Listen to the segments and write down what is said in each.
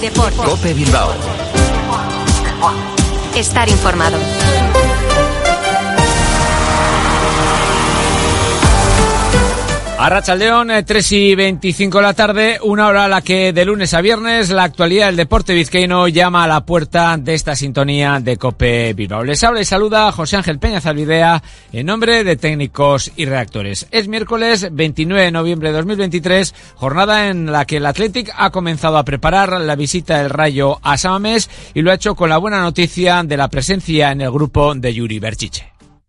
deporte. Cope Bilbao. Estar informado. A León, 3 y 25 de la tarde, una hora a la que de lunes a viernes la actualidad del deporte vizcaíno llama a la puerta de esta sintonía de Cope Bilbao. Les habla y saluda José Ángel Peña Zalvidea en nombre de técnicos y reactores. Es miércoles 29 de noviembre de 2023, jornada en la que el Athletic ha comenzado a preparar la visita del Rayo a Samamés y lo ha hecho con la buena noticia de la presencia en el grupo de Yuri Berchiche.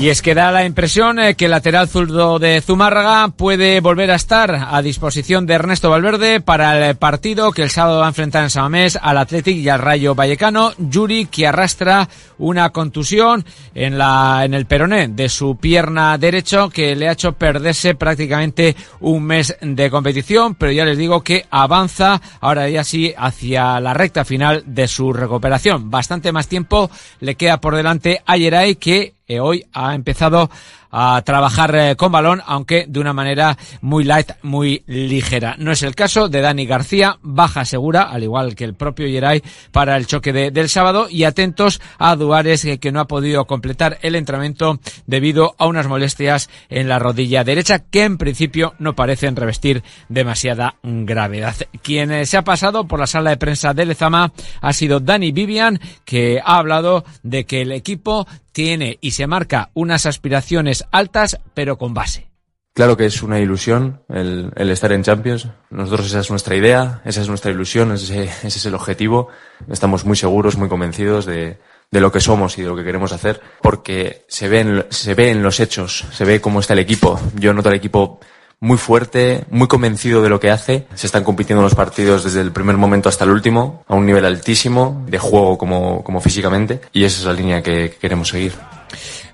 Y es que da la impresión eh, que el lateral zurdo de Zumárraga puede volver a estar a disposición de Ernesto Valverde para el partido que el sábado va a enfrentar en Samamés al Athletic y al Rayo Vallecano. Yuri que arrastra una contusión en la en el peroné de su pierna derecho que le ha hecho perderse prácticamente un mes de competición, pero ya les digo que avanza ahora ya sí hacia la recta final de su recuperación. Bastante más tiempo le queda por delante a Yeray que hoy ha empezado a trabajar eh, con balón, aunque de una manera muy light, muy ligera. No es el caso de Dani García, baja segura, al igual que el propio Yeray, para el choque de, del sábado y atentos a Duares eh, que no ha podido completar el entrenamiento debido a unas molestias en la rodilla derecha que en principio no parecen revestir demasiada gravedad. Quien eh, se ha pasado por la sala de prensa de Lezama ha sido Dani Vivian, que ha hablado de que el equipo tiene y se marca unas aspiraciones altas, pero con base. Claro que es una ilusión el, estar en Champions. Nosotros esa es nuestra idea, esa es nuestra ilusión, ese, es el objetivo. Estamos muy seguros, muy convencidos de, lo que somos y de lo que queremos hacer, porque se ve, en, se ve en los hechos, se ve cómo está el equipo. Yo noto al equipo muy fuerte, muy convencido de lo que hace. Se están compitiendo los partidos desde el primer momento hasta el último, a un nivel altísimo, de juego como, como físicamente, y esa es la línea que queremos seguir.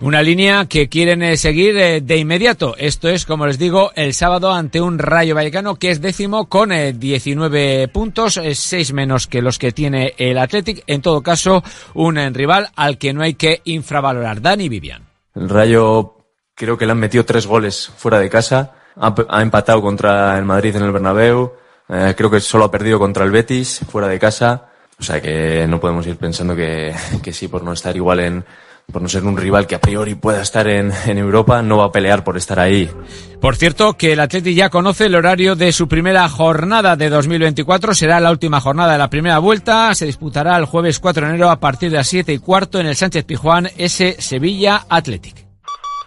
Una línea que quieren eh, seguir eh, de inmediato. Esto es, como les digo, el sábado ante un Rayo Vallecano que es décimo con 19 eh, puntos, 6 menos que los que tiene el Athletic. En todo caso, un rival al que no hay que infravalorar. Dani Vivian. El Rayo creo que le han metido tres goles fuera de casa. Ha, empatado contra el Madrid en el Bernabéu. creo que solo ha perdido contra el Betis fuera de casa. O sea que no podemos ir pensando que, que sí, por no estar igual en, por no ser un rival que a priori pueda estar en, en, Europa, no va a pelear por estar ahí. Por cierto, que el Atleti ya conoce el horario de su primera jornada de 2024. Será la última jornada de la primera vuelta. Se disputará el jueves 4 de enero a partir de las 7 y cuarto en el Sánchez Pijuán, ese Sevilla Athletic.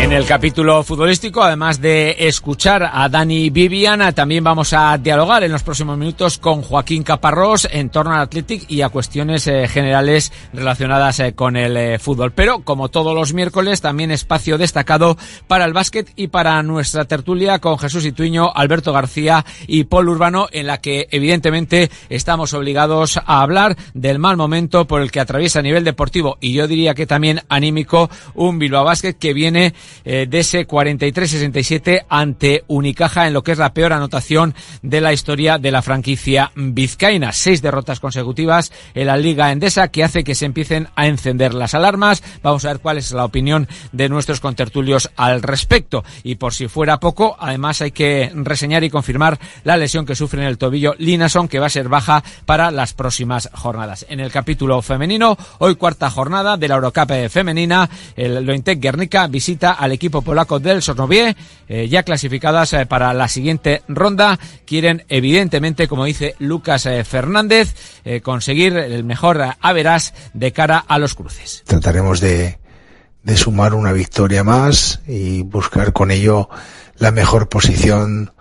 En el capítulo futbolístico, además de escuchar a Dani Viviana, también vamos a dialogar en los próximos minutos con Joaquín Caparrós en torno al Athletic y a cuestiones eh, generales relacionadas eh, con el eh, fútbol. Pero, como todos los miércoles, también espacio destacado para el básquet y para nuestra tertulia con Jesús Ituiño, Alberto García y Paul Urbano, en la que evidentemente estamos obligados a hablar del mal momento por el que atraviesa a nivel deportivo y yo diría que también anímico un Bilbao Basket que viene eh, de ese 43-67 ante Unicaja en lo que es la peor anotación de la historia de la franquicia vizcaína. Seis derrotas consecutivas en la Liga Endesa que hace que se empiecen a encender las alarmas. Vamos a ver cuál es la opinión de nuestros contertulios al respecto. Y por si fuera poco, además hay que reseñar y confirmar la lesión que sufre en el tobillo Linason, que va a ser baja para las próximas jornadas. En el capítulo femenino, hoy cuarta jornada de la Eurocup femenina, el Lointec Guernica visita al equipo polaco del Sosnovié, eh, ya clasificadas eh, para la siguiente ronda. Quieren, evidentemente, como dice Lucas eh, Fernández, conseguir el mejor averas de cara a los cruces. Trataremos de, de sumar una victoria más y buscar con ello la mejor posición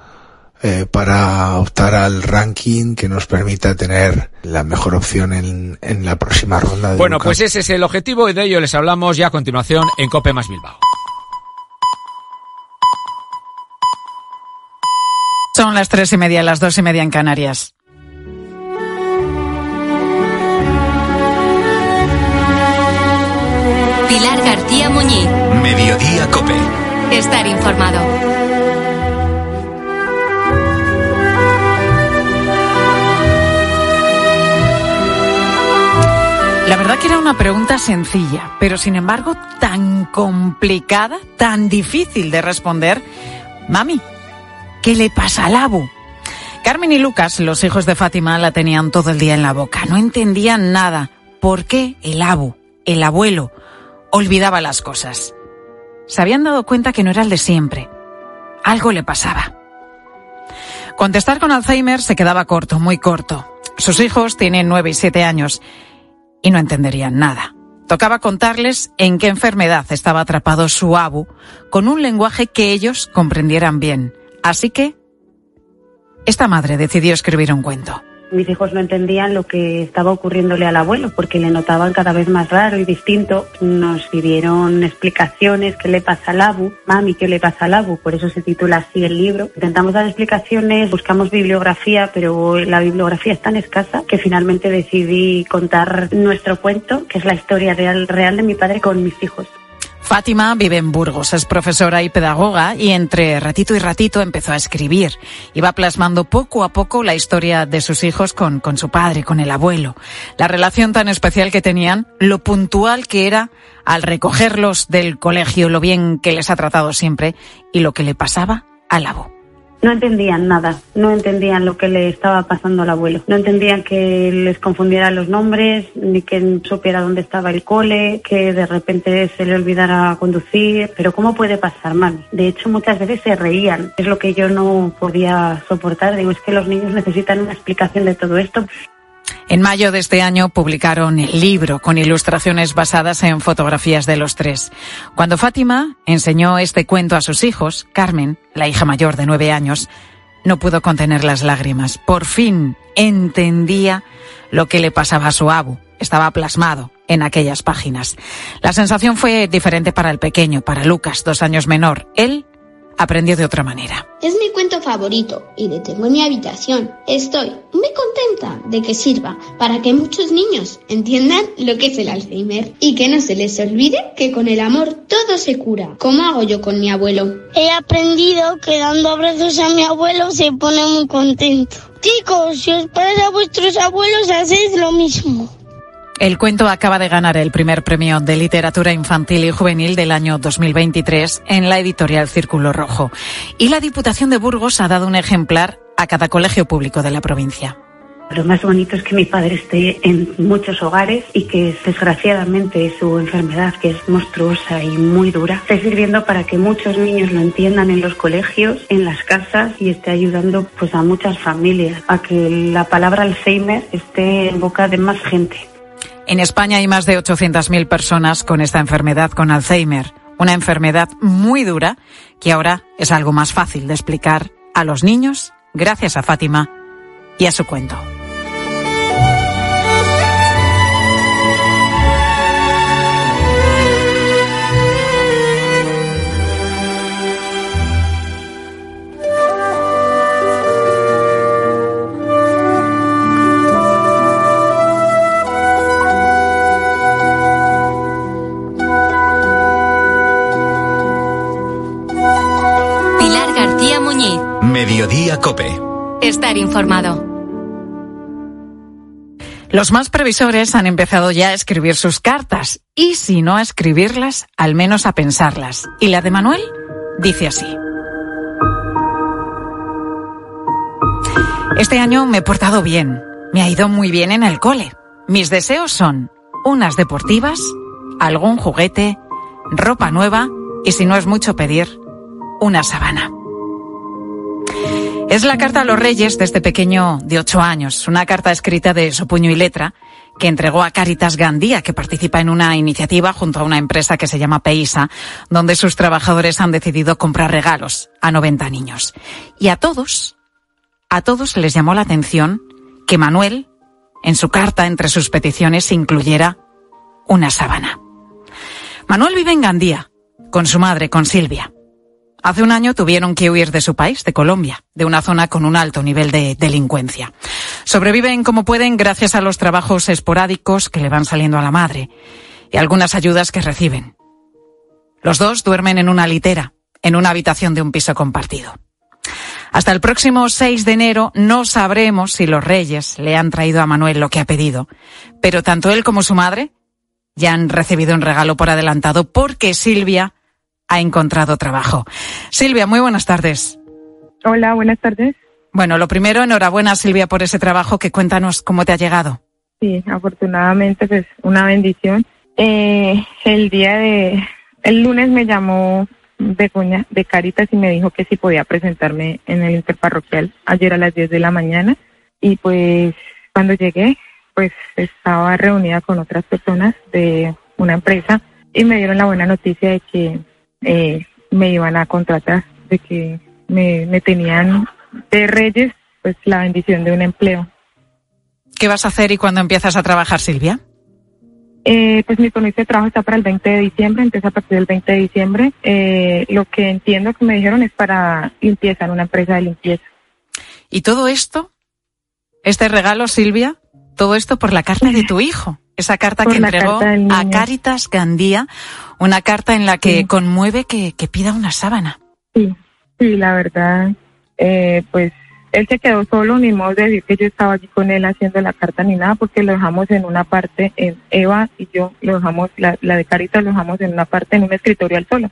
eh, para optar al ranking que nos permita tener la mejor opción en, en la próxima ronda. De bueno, pues ese es el objetivo y de ello les hablamos ya a continuación en Cope más Bilbao. Son las tres y media, las dos y media en Canarias. Pilar García Muñiz. Mediodía Cope. Estar informado. La verdad que era una pregunta sencilla, pero sin embargo tan complicada, tan difícil de responder. Mami, ¿qué le pasa al abu? Carmen y Lucas, los hijos de Fátima, la tenían todo el día en la boca. No entendían nada. ¿Por qué el abu, el abuelo, olvidaba las cosas? Se habían dado cuenta que no era el de siempre. Algo le pasaba. Contestar con Alzheimer se quedaba corto, muy corto. Sus hijos tienen nueve y siete años y no entenderían nada. Tocaba contarles en qué enfermedad estaba atrapado su abu con un lenguaje que ellos comprendieran bien. Así que esta madre decidió escribir un cuento. Mis hijos no entendían lo que estaba ocurriéndole al abuelo porque le notaban cada vez más raro y distinto. Nos pidieron explicaciones, qué le pasa al abu, mami, qué le pasa al abu, por eso se titula así el libro. Intentamos dar explicaciones, buscamos bibliografía, pero la bibliografía es tan escasa que finalmente decidí contar nuestro cuento, que es la historia real, real de mi padre con mis hijos. Fátima vive en Burgos, es profesora y pedagoga y entre ratito y ratito empezó a escribir. Iba plasmando poco a poco la historia de sus hijos con, con su padre, con el abuelo. La relación tan especial que tenían, lo puntual que era al recogerlos del colegio, lo bien que les ha tratado siempre y lo que le pasaba al abuelo no entendían nada, no entendían lo que le estaba pasando al abuelo, no entendían que les confundiera los nombres, ni que supiera dónde estaba el cole, que de repente se le olvidara conducir, pero ¿cómo puede pasar, mami? De hecho, muchas veces se reían, es lo que yo no podía soportar, digo, es que los niños necesitan una explicación de todo esto. En mayo de este año publicaron el libro con ilustraciones basadas en fotografías de los tres. Cuando Fátima enseñó este cuento a sus hijos, Carmen, la hija mayor de nueve años, no pudo contener las lágrimas. Por fin entendía lo que le pasaba a su abu. Estaba plasmado en aquellas páginas. La sensación fue diferente para el pequeño, para Lucas, dos años menor. Él aprendió de otra manera. Es mi cuento favorito y lo tengo en mi habitación. Estoy muy contenta de que sirva para que muchos niños entiendan lo que es el Alzheimer y que no se les olvide que con el amor todo se cura, como hago yo con mi abuelo. He aprendido que dando abrazos a mi abuelo se pone muy contento. Chicos, si os parece a vuestros abuelos, hacéis lo mismo. El cuento acaba de ganar el primer premio de literatura infantil y juvenil del año 2023 en la editorial Círculo Rojo. Y la Diputación de Burgos ha dado un ejemplar a cada colegio público de la provincia. Lo más bonito es que mi padre esté en muchos hogares y que desgraciadamente su enfermedad, que es monstruosa y muy dura, esté sirviendo para que muchos niños lo entiendan en los colegios, en las casas y esté ayudando pues a muchas familias a que la palabra Alzheimer esté en boca de más gente. En España hay más de 800.000 personas con esta enfermedad, con Alzheimer, una enfermedad muy dura que ahora es algo más fácil de explicar a los niños gracias a Fátima y a su cuento. Mediodía Cope. Estar informado. Los más previsores han empezado ya a escribir sus cartas y si no a escribirlas, al menos a pensarlas. Y la de Manuel dice así. Este año me he portado bien, me ha ido muy bien en el cole. Mis deseos son unas deportivas, algún juguete, ropa nueva y si no es mucho pedir, una sabana. Es la carta a los reyes de este pequeño de ocho años, una carta escrita de su puño y letra que entregó a Caritas Gandía, que participa en una iniciativa junto a una empresa que se llama Peisa, donde sus trabajadores han decidido comprar regalos a 90 niños. Y a todos a todos les llamó la atención que Manuel, en su carta entre sus peticiones, incluyera una sábana. Manuel vive en Gandía, con su madre, con Silvia. Hace un año tuvieron que huir de su país, de Colombia, de una zona con un alto nivel de delincuencia. Sobreviven como pueden gracias a los trabajos esporádicos que le van saliendo a la madre y algunas ayudas que reciben. Los dos duermen en una litera, en una habitación de un piso compartido. Hasta el próximo 6 de enero no sabremos si los reyes le han traído a Manuel lo que ha pedido, pero tanto él como su madre ya han recibido un regalo por adelantado porque Silvia ha encontrado trabajo. Silvia, muy buenas tardes. Hola, buenas tardes. Bueno, lo primero, enhorabuena Silvia por ese trabajo que cuéntanos cómo te ha llegado. Sí, afortunadamente, pues una bendición. Eh, el día de, el lunes me llamó Begoña de Caritas y me dijo que si podía presentarme en el interparroquial ayer a las 10 de la mañana y pues cuando llegué pues estaba reunida con otras personas de una empresa y me dieron la buena noticia de que eh, me iban a contratar, de que me, me tenían de Reyes pues la bendición de un empleo. ¿Qué vas a hacer y cuándo empiezas a trabajar, Silvia? Eh, pues mi permiso de trabajo está para el 20 de diciembre, empieza a partir del 20 de diciembre. Eh, lo que entiendo que me dijeron es para limpieza, en una empresa de limpieza. ¿Y todo esto? ¿Este regalo, Silvia? Todo esto por la carta de tu hijo. Esa carta que entregó a Caritas Gandía, una carta en la que conmueve que, que, pida una sábana. Sí, sí, la verdad, eh, pues él se quedó solo, ni modo de decir que yo estaba allí con él haciendo la carta ni nada, porque lo dejamos en una parte, en Eva y yo lo dejamos, la, la de Caritas lo dejamos en una parte, en un escritorial solo,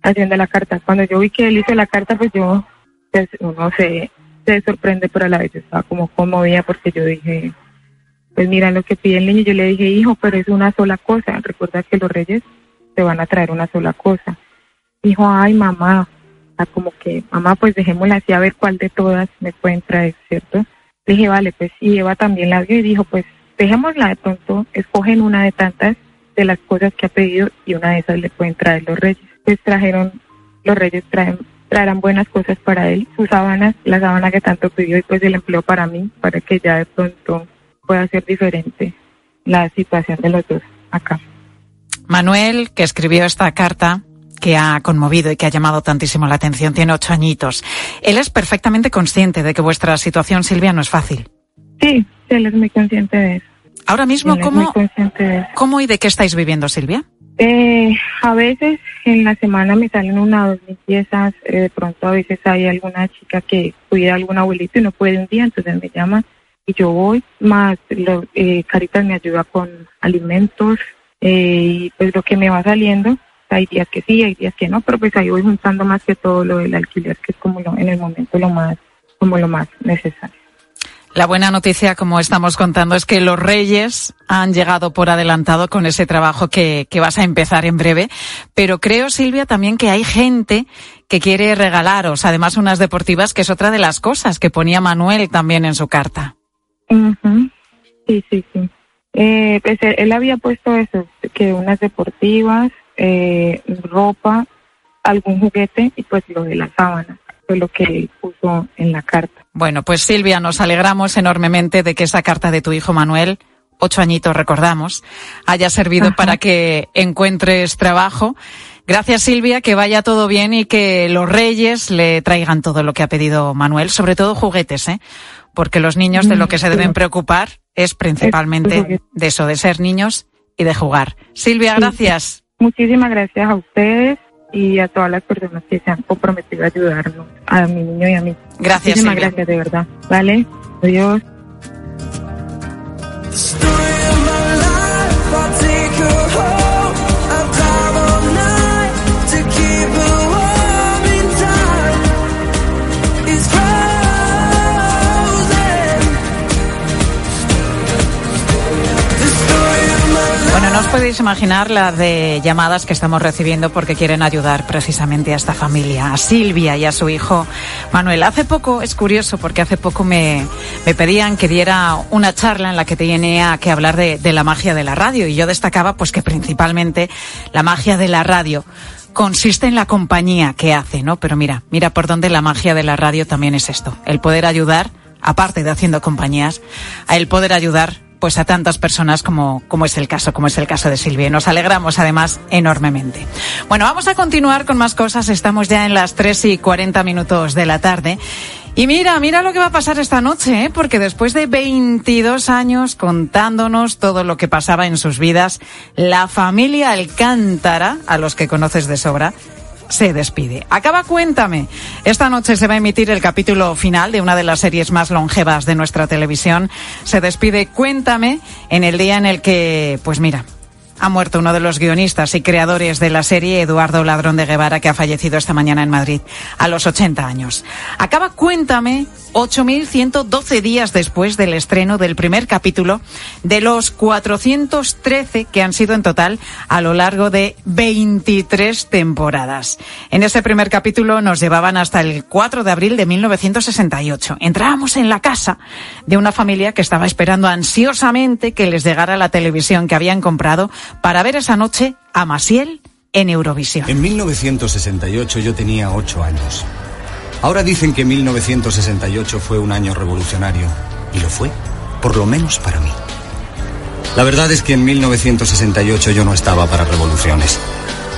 haciendo la carta. Cuando yo vi que él hizo la carta, pues yo, pues uno se, se sorprende, pero a la vez estaba como conmovida porque yo dije, pues mira lo que pide el niño. Yo le dije, hijo, pero es una sola cosa. Recuerda que los reyes te van a traer una sola cosa. Dijo, ay, mamá, como que, mamá, pues dejémosla así a ver cuál de todas me pueden traer, ¿cierto? Le dije, vale, pues y Eva también la vio y dijo, pues dejémosla de pronto, escogen una de tantas de las cosas que ha pedido y una de esas le pueden traer los reyes. Pues trajeron, los reyes traen, traerán buenas cosas para él, sus sábanas, la sábana que tanto pidió y pues el empleo para mí, para que ya de pronto pueda ser diferente la situación de los dos acá. Manuel, que escribió esta carta, que ha conmovido y que ha llamado tantísimo la atención, tiene ocho añitos. Él es perfectamente consciente de que vuestra situación, Silvia, no es fácil. Sí, él es muy consciente de eso. Ahora mismo, ¿cómo, ¿cómo y de qué estáis viviendo, Silvia? Eh, a veces en la semana me salen una o dos limpiezas, eh, de pronto a veces hay alguna chica que cuida a algún abuelito y no puede un día, entonces me llama yo voy, más lo, eh, Caritas me ayuda con alimentos eh, y pues lo que me va saliendo hay días que sí, hay días que no, pero pues ahí voy juntando más que todo lo del alquiler, que es como lo, en el momento lo más, como lo más necesario. La buena noticia, como estamos contando, es que los Reyes han llegado por adelantado con ese trabajo que, que, vas a empezar en breve. Pero creo, Silvia, también que hay gente que quiere regalaros, además, unas deportivas, que es otra de las cosas que ponía Manuel también en su carta. Sí, sí, sí. Eh, pues él había puesto eso, que unas deportivas, eh, ropa, algún juguete y pues lo de la sábana fue lo que él puso en la carta. Bueno, pues Silvia, nos alegramos enormemente de que esa carta de tu hijo Manuel, ocho añitos recordamos, haya servido Ajá. para que encuentres trabajo. Gracias Silvia, que vaya todo bien y que los reyes le traigan todo lo que ha pedido Manuel, sobre todo juguetes, ¿eh? Porque los niños de lo que se deben preocupar es principalmente de eso, de ser niños y de jugar. Silvia, gracias. Muchísimas gracias a ustedes y a todas las personas que se han comprometido a ayudarnos, a mi niño y a mí. Gracias, Muchísimas Silvia. gracias, de verdad. Vale, adiós. Podéis imaginar las de llamadas que estamos recibiendo porque quieren ayudar precisamente a esta familia, a Silvia y a su hijo Manuel. Hace poco, es curioso porque hace poco me, me pedían que diera una charla en la que tenía que hablar de, de la magia de la radio y yo destacaba pues que principalmente la magia de la radio consiste en la compañía que hace, ¿no? Pero mira, mira por dónde la magia de la radio también es esto, el poder ayudar, aparte de haciendo compañías, a el poder ayudar pues a tantas personas como, como es el caso, como es el caso de Silvia. Y nos alegramos además enormemente. Bueno, vamos a continuar con más cosas. Estamos ya en las 3 y 40 minutos de la tarde. Y mira, mira lo que va a pasar esta noche, ¿eh? porque después de 22 años contándonos todo lo que pasaba en sus vidas, la familia Alcántara, a los que conoces de sobra, se despide. Acaba Cuéntame. Esta noche se va a emitir el capítulo final de una de las series más longevas de nuestra televisión. Se despide Cuéntame en el día en el que, pues mira, ha muerto uno de los guionistas y creadores de la serie, Eduardo Ladrón de Guevara, que ha fallecido esta mañana en Madrid a los 80 años. Acaba Cuéntame 8.112 días después del estreno del primer capítulo de los 413 que han sido en total a lo largo de 23 temporadas. En ese primer capítulo nos llevaban hasta el 4 de abril de 1968. Entrábamos en la casa de una familia que estaba esperando ansiosamente que les llegara la televisión que habían comprado para ver esa noche a Masiel en Eurovisión. En 1968 yo tenía 8 años. Ahora dicen que 1968 fue un año revolucionario. Y lo fue, por lo menos para mí. La verdad es que en 1968 yo no estaba para revoluciones.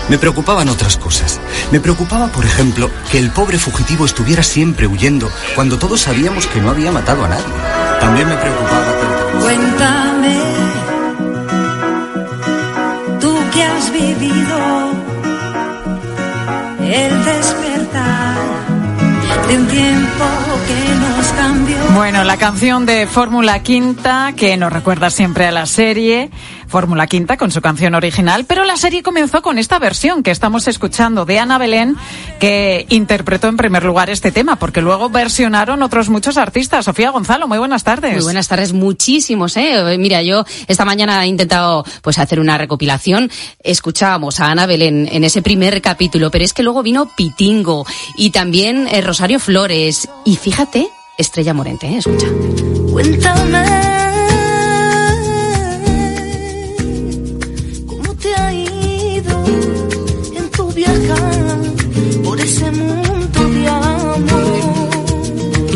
Me preocupaban otras cosas. Me preocupaba, por ejemplo, que el pobre fugitivo estuviera siempre huyendo cuando todos sabíamos que no había matado a nadie. También me preocupaba que... Cuéntame, tú que has vivido el de un tiempo. Bueno, la canción de Fórmula Quinta, que nos recuerda siempre a la serie, Fórmula Quinta con su canción original, pero la serie comenzó con esta versión que estamos escuchando de Ana Belén, que interpretó en primer lugar este tema, porque luego versionaron otros muchos artistas. Sofía Gonzalo, muy buenas tardes. Muy buenas tardes, muchísimos, ¿eh? Mira, yo esta mañana he intentado pues hacer una recopilación. Escuchábamos a Ana Belén en ese primer capítulo, pero es que luego vino Pitingo y también eh, Rosario Flores. Y fíjate, Estrella Morente, ¿eh? escucha. Cuéntame. ¿Cómo te ha ido en tu viajar por ese mundo de amor?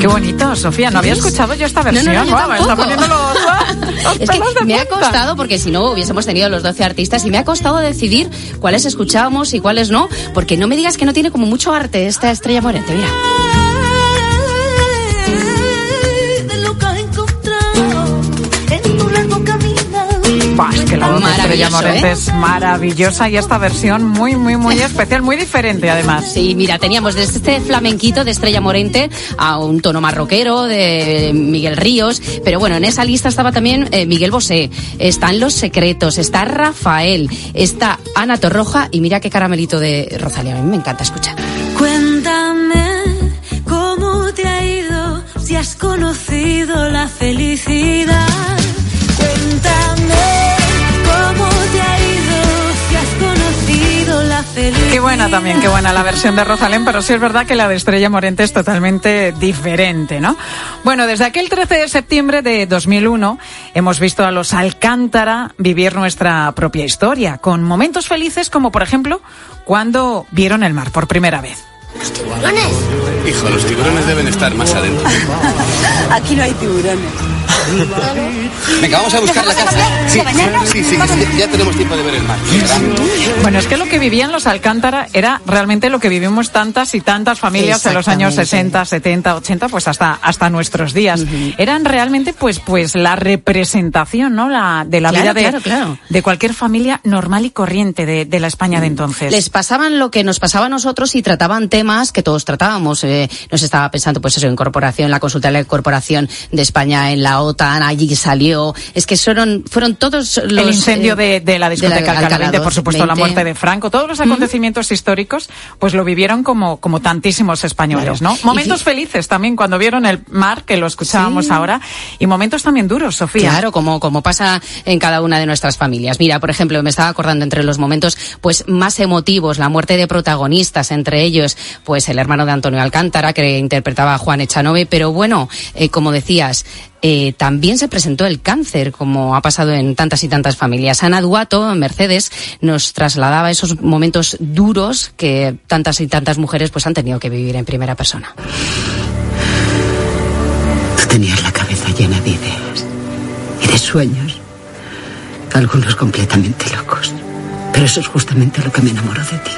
Qué bonito, Sofía. No había escuchado yo esta No, no, versión. no, yo está los, los Es que me ha costado, porque si no hubiésemos tenido los 12 artistas, y me ha costado decidir cuáles escuchábamos y cuáles no, porque no me digas que no tiene como mucho arte esta Estrella Morente, mira. Buah, es que la voz de Estrella Morente ¿eh? es maravillosa y esta versión muy, muy, muy especial, muy diferente además. Sí, mira, teníamos desde este flamenquito de Estrella Morente a un tono más rockero de Miguel Ríos, pero bueno, en esa lista estaba también eh, Miguel Bosé, están Los Secretos, está Rafael, está Ana Torroja y mira qué caramelito de Rosalía, a mí me encanta escuchar. Cuéntame cómo te ha ido, si has conocido la felicidad. Buena también, qué buena la versión de Rosalén, pero sí es verdad que la de Estrella Morente es totalmente diferente, ¿no? Bueno, desde aquel 13 de septiembre de 2001 hemos visto a los Alcántara vivir nuestra propia historia, con momentos felices como, por ejemplo, cuando vieron el mar por primera vez. Hijo, los tiburones deben estar más adentro. Aquí no hay tiburones. Venga, vamos a buscar la casa. Sí, sí, sí, sí, ya tenemos tiempo de ver el mar. Bueno, es que lo que vivían los Alcántara era realmente lo que vivimos tantas y tantas familias en los años Exactamente. 60, 70, 80, pues hasta, hasta nuestros días. Eran realmente pues, pues la representación, ¿no? La, de la Claro, vida de, claro, claro. de cualquier familia normal y corriente de, de la España de entonces. Les pasaban lo que nos pasaba a nosotros y trataban temas que todos tratábamos. Eh, nos estaba pensando, pues eso, en corporación, la consulta de la corporación de España en la OTAN, allí salió. Es que fueron, fueron todos los. el incendio eh, de, de la discoteca de la Alcalá 20, Alcalá por supuesto, la 20. muerte de Franco, todos los acontecimientos históricos, pues lo vivieron como, como tantísimos españoles, Claro. ¿no? Momentos Y felices también cuando vieron el mar, que lo escuchábamos Sí. ahora, y momentos también duros, Sofía. Claro, como, como pasa en cada una de nuestras familias. Mira, por ejemplo, me estaba acordando entre los momentos pues más emotivos, la muerte de protagonistas, entre ellos, pues el hermano de Antonio Alcántara, que interpretaba a Juan Echanove, pero bueno, eh, como decías, eh, también se presentó el cáncer, como ha pasado en tantas y tantas familias. Ana Duato, Mercedes, nos trasladaba esos momentos duros que tantas y tantas mujeres pues han tenido que vivir en primera persona. Tú tenías la cabeza llena de ideas y de sueños, algunos completamente locos. Pero eso es justamente lo que me enamoró de ti.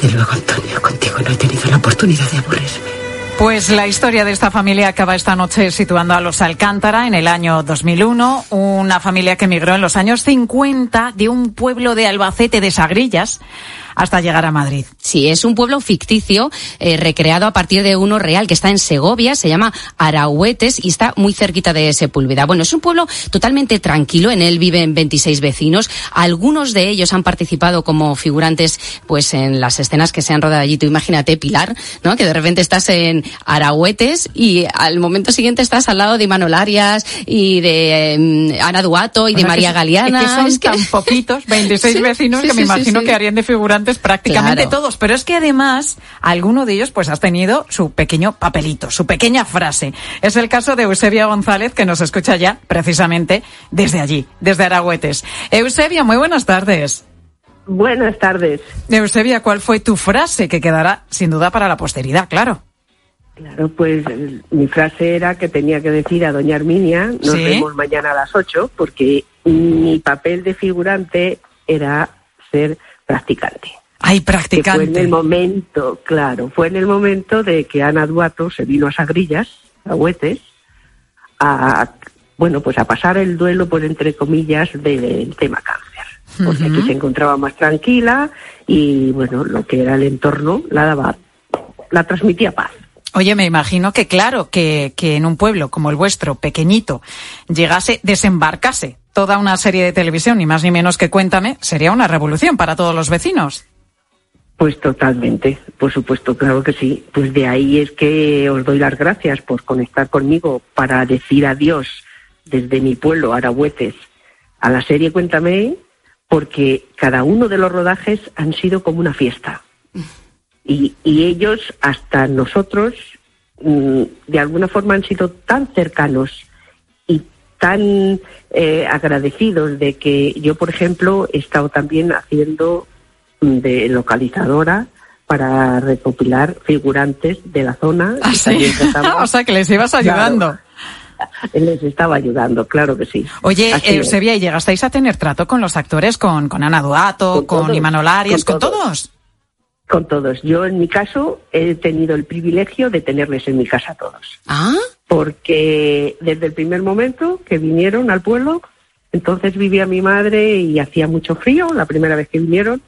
Desde luego, Antonio, contigo no he tenido la oportunidad de aburrirme. Pues la historia de esta familia acaba esta noche situando a los Alcántara en el año 2001, una familia que emigró en los años 50 de un pueblo de Albacete de Sagrillas hasta llegar a Madrid. Sí, es un pueblo ficticio eh, recreado a partir de uno real que está en Segovia, se llama Arahuetes y está muy cerquita de Sepúlveda. Bueno, es un pueblo totalmente tranquilo, en él viven 26 vecinos, algunos de ellos han participado como figurantes pues en las escenas que se han rodado allí. Tú imagínate, Pilar, ¿no? Que de repente estás en Arahuetes y al momento siguiente estás al lado de Imanol Arias y de eh, Ana Duato y O de María que- Galeana. Es que son Es que- tan poquitos, 26 Sí, vecinos, sí, que me imagino sí. que harían de figurantes prácticamente Claro. todos. Pero es que además, alguno de ellos pues has tenido su pequeño papelito, su pequeña frase. Es el caso de Eusebia González, que nos escucha ya precisamente desde allí, desde Aragüetes. Eusebia, muy buenas tardes. Buenas tardes. Eusebia, ¿cuál fue tu frase que quedará sin duda para la posteridad? Claro. Claro, pues eh, mi frase era que tenía que decir a doña Arminia, nos Sí. vemos mañana a las 8, porque mi papel de figurante era ser practicante. Ay, Que fue en practicante. el momento, claro, fue en el momento de que Ana Duato se vino a Sagrillas, a Huetes, a, bueno, pues a pasar el duelo, pues entre comillas, del tema cáncer. Porque aquí se encontraba más tranquila y, bueno, lo que era el entorno la daba, la transmitía paz. Oye, me imagino que claro, que, que en un pueblo como el vuestro, pequeñito, llegase, desembarcase toda una serie de televisión, ni más ni menos que Cuéntame, sería una revolución para todos los vecinos. Pues totalmente, por supuesto, claro que sí. Pues de ahí es que os doy las gracias por conectar conmigo para decir adiós desde mi pueblo, Arahuetes, a la serie Cuéntame, porque cada uno de los rodajes han sido como una fiesta. Y, y ellos, hasta nosotros, mm, de alguna forma han sido tan cercanos y tan eh, agradecidos de que yo, por ejemplo, he estado también haciendo mm, de localizadora para recopilar figurantes de la zona. ¿Ah, sí? o sea, que les ibas Claro, ayudando. les estaba ayudando, claro que sí. Oye, Así es. Eusebia, ¿y llegasteis a tener trato con los actores, con, con Ana Duato, con, todos, Imanol Arias, con con, todos. Con todos. Yo, en mi caso, he tenido el privilegio de tenerles en mi casa a todos. Ah, Porque desde el primer momento que vinieron al pueblo, entonces vivía mi madre y hacía mucho frío la primera vez que vinieron.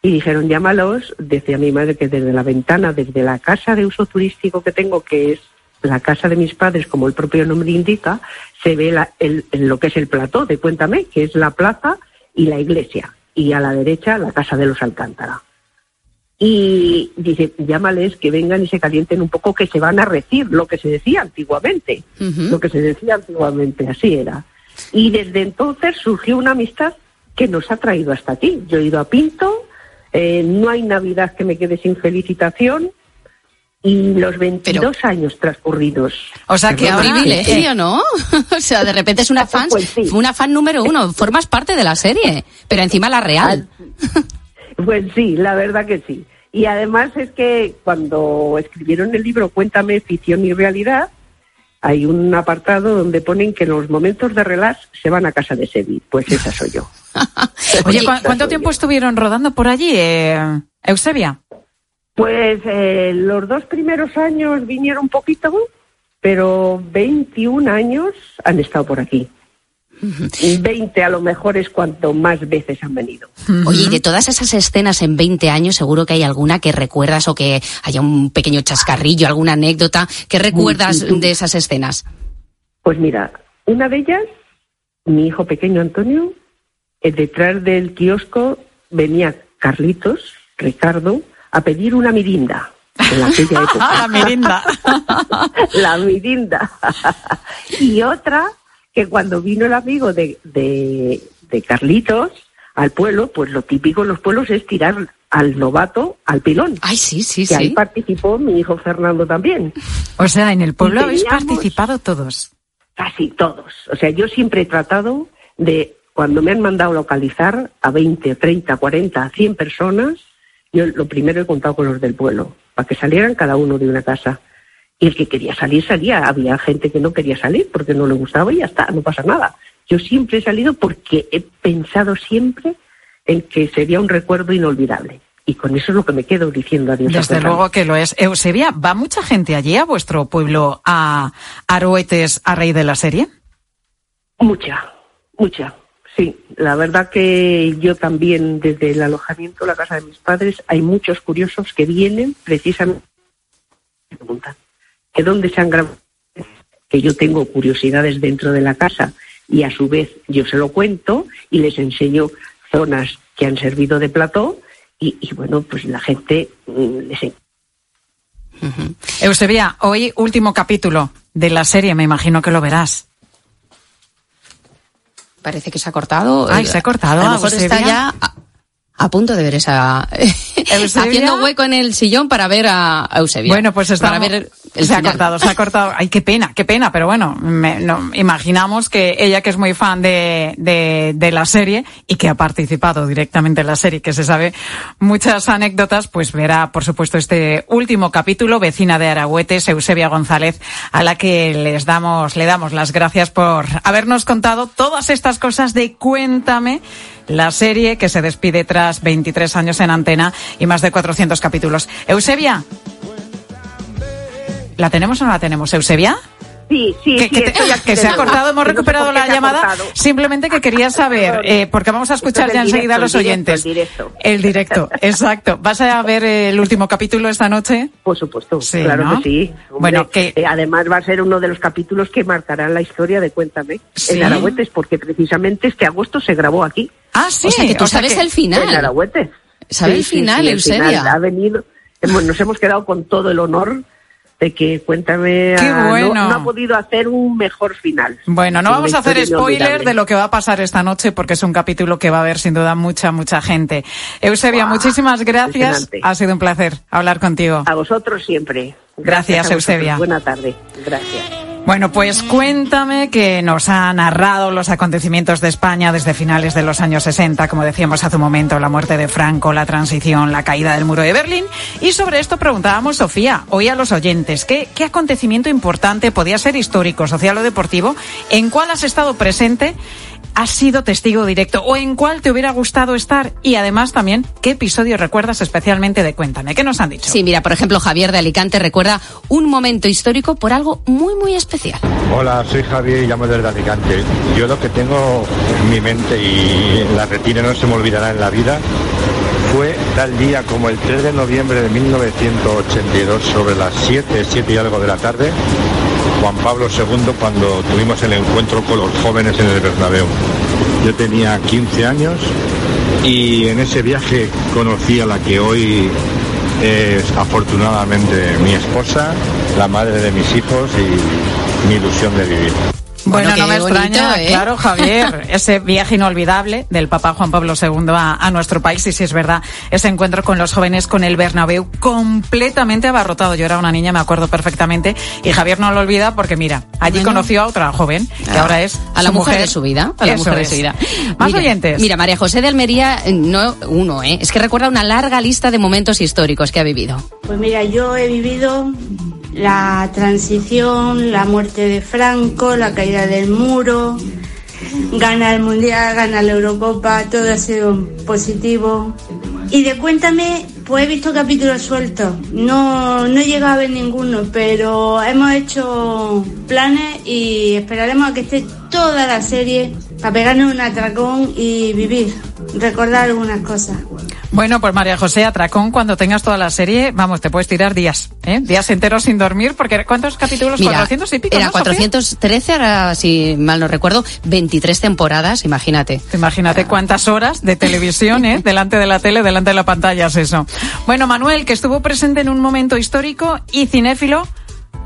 Y dijeron, llámalos, decía mi madre que desde la ventana, desde la casa de uso turístico que tengo, que es la casa de mis padres, como el propio nombre indica, se ve la- el- lo que es el plató de Cuéntame, que es la plaza y la iglesia. Y a la derecha, la casa de los Alcántara. Y dice, llámales que vengan y se calienten un poco, que se van a recir, lo que se decía antiguamente. Lo que se decía antiguamente, así era. Y desde entonces surgió una amistad que nos ha traído hasta aquí. Yo he ido a Pinto, eh, no hay Navidad que me quede sin felicitación. Y los 22 años transcurridos. O sea, que qué ahora- privilegio, ¿no? o sea, de repente es una fan, una fan número uno, formas parte de la serie, pero encima la real. Pues sí, la verdad que sí. Y además es que cuando escribieron el libro Cuéntame ficción y realidad, hay un apartado donde ponen que en los momentos de relax se van a casa de Sebi. Pues esa soy yo. Oye, ¿cu- ¿cuánto tiempo estuvieron rodando por allí, eh, Eusebia? Pues eh, los dos primeros años vinieron un poquito, pero 21 años han estado por aquí. 20 a lo mejor es cuanto más veces han venido. Oye, y de todas esas escenas en 20 años, seguro que hay alguna que recuerdas o que haya un pequeño chascarrillo, alguna anécdota. ¿Qué recuerdas de esas escenas? Pues mira, una de ellas, mi hijo pequeño Antonio, eh, detrás del kiosco venía Carlitos, Ricardo, a pedir una mirinda. En aquella época. la mirinda. la mirinda. y otra, que cuando vino el amigo de, de, de Carlitos al pueblo, pues lo típico en los pueblos es tirar al novato, al pilón. Ay, sí, sí, que sí. ahí participó mi hijo Fernando también. O sea, en el pueblo habéis participado todos. Casi todos. O sea, yo siempre he tratado de, cuando me han mandado localizar a 20, 30, 40, 100 personas, yo lo primero he contado con los del pueblo, para que salieran cada uno de una casa. Y el que quería salir, salía. Había gente que no quería salir porque no le gustaba y ya está, no pasa nada. Yo siempre he salido porque he pensado siempre en que sería un recuerdo inolvidable. Y con eso es lo que me quedo diciendo adiós. Desde luego que lo es. Eusebia, ¿va mucha gente allí a vuestro pueblo a Aroetes a raíz de la serie? Mucha, mucha. Sí, la verdad que yo también desde el alojamiento, la casa de mis padres, hay muchos curiosos que vienen precisamente me preguntan que dónde se han grabado, que yo tengo curiosidades dentro de la casa y a su vez yo se lo cuento y les enseño zonas que han servido de plató y, y bueno, pues la gente mm, les en- Eusebia, hoy último capítulo de la serie, me imagino que lo verás. Parece que se ha cortado. Ay, se ha cortado, A lo mejor Eusebia. está ya a, a punto de ver esa. Haciendo hueco en el sillón para ver a, Eusebia. Bueno, pues está. Para ver el se ha cortado, se ha cortado. Ay, qué pena, qué pena, pero bueno, me- no, imaginamos que ella que es muy fan de, de, de la serie y que ha participado directamente en la serie, que se sabe muchas anécdotas, pues verá, por supuesto, este último capítulo, vecina de Aragüetes, Eusebia González, a la que les damos, le damos las gracias por habernos contado todas estas cosas de Cuéntame, la serie que se despide tras 23 años en antena y más de 400 capítulos. Eusebia, ¿La tenemos o no la tenemos, Eusebia? Sí, sí, que, sí, que te- se ha cortado, hemos Que no sé recuperado la llamada. cortado. Simplemente que quería saber, eh, porque vamos a escuchar es ya enseguida a los el directo, oyentes. el directo. El directo, exacto. ¿Vas a ver el último capítulo esta noche? Por supuesto, Sí, claro ¿no? que sí. Hombre, Bueno, que eh, además va a ser uno de los capítulos que marcarán la historia de Cuéntame Sí. en Aragüetes, porque precisamente este agosto se grabó aquí. Ah, sí. O sea, que tú sabes el final. En Aragüetes. Sabe el final, Eusebia. final. Ha venido, hemos- nos hemos quedado con todo el honor de que Cuéntame ha- no- bueno. no, ha podido hacer un mejor final. Bueno, no vamos a hacer spoiler de lo que va a pasar esta noche porque es un capítulo que va a ver sin duda mucha, mucha gente. Eusebia, muchísimas gracias. Ha sido un placer hablar contigo. A vosotros siempre. Gracias, a vosotros. Eusebia. Buena tarde. Gracias. Bueno, pues cuéntame que nos ha narrado los acontecimientos de España desde finales de los años 60, como decíamos hace un momento, la muerte de Franco, la transición, la caída del muro de Berlín. Y sobre esto preguntábamos, Sofía, hoy a los oyentes, ¿qué, qué acontecimiento importante podía ser histórico, social o deportivo? ¿En cuál has estado presente? ¿Has sido testigo directo? ¿O en cuál te hubiera gustado estar? Y además también, ¿qué episodio recuerdas especialmente de Cuéntame? ¿Qué nos han dicho? Sí, mira, por ejemplo, Javier de Alicante recuerda un momento histórico por algo muy, muy especial. Hola, soy Javier y llamo desde Alicante. Yo lo que tengo en mi mente y en la retina no se me olvidará en la vida fue tal día como el 3 de noviembre de 1982 sobre las 7, 7 y algo de la tarde, Juan Pablo II cuando tuvimos el encuentro con los jóvenes en el Bernabéu. Yo tenía 15 años y en ese viaje conocí a la que hoy es afortunadamente mi esposa, la madre de mis hijos y mi ilusión de vivir. Bueno, Bueno, no me bonito, extraña, ¿eh? claro, Javier, ese viaje inolvidable del Papa Juan Pablo II a, a nuestro país, y si es verdad, ese encuentro con los jóvenes con el Bernabéu completamente abarrotado. Yo era una niña, me acuerdo perfectamente, y Javier no lo olvida porque, mira, allí Bueno. conoció a otra joven, que Ah, ahora es a la su mujer, de su vida. A la Eso mujer de su vida. Más Mira, oyentes. Mira, María José de Almería, eh, no uno, ¿eh? Es que recuerda una larga lista de momentos históricos que ha vivido. Pues mira, yo he vivido la transición, la muerte de Franco, la caída del muro, gana el Mundial, gana la Eurocopa, todo ha sido positivo. Y de Cuéntame, pues he visto capítulos sueltos. No, no he llegado a ver ninguno, pero hemos hecho planes y esperaremos a que esté toda la serie para pegarnos un atracón y vivir, recordar algunas cosas. Bueno, pues María José Atracón, cuando tengas toda la serie, vamos, te puedes tirar días, ¿eh? Días enteros sin dormir, porque ¿cuántos capítulos? Mira, 400 y pico, Era ¿no, Sofía? 413, ahora si mal no recuerdo, 23 temporadas, imagínate. Imagínate cuántas horas de televisión, ¿eh? delante de la tele, delante de la pantalla es eso. Bueno, Manuel, que estuvo presente en un momento histórico y cinéfilo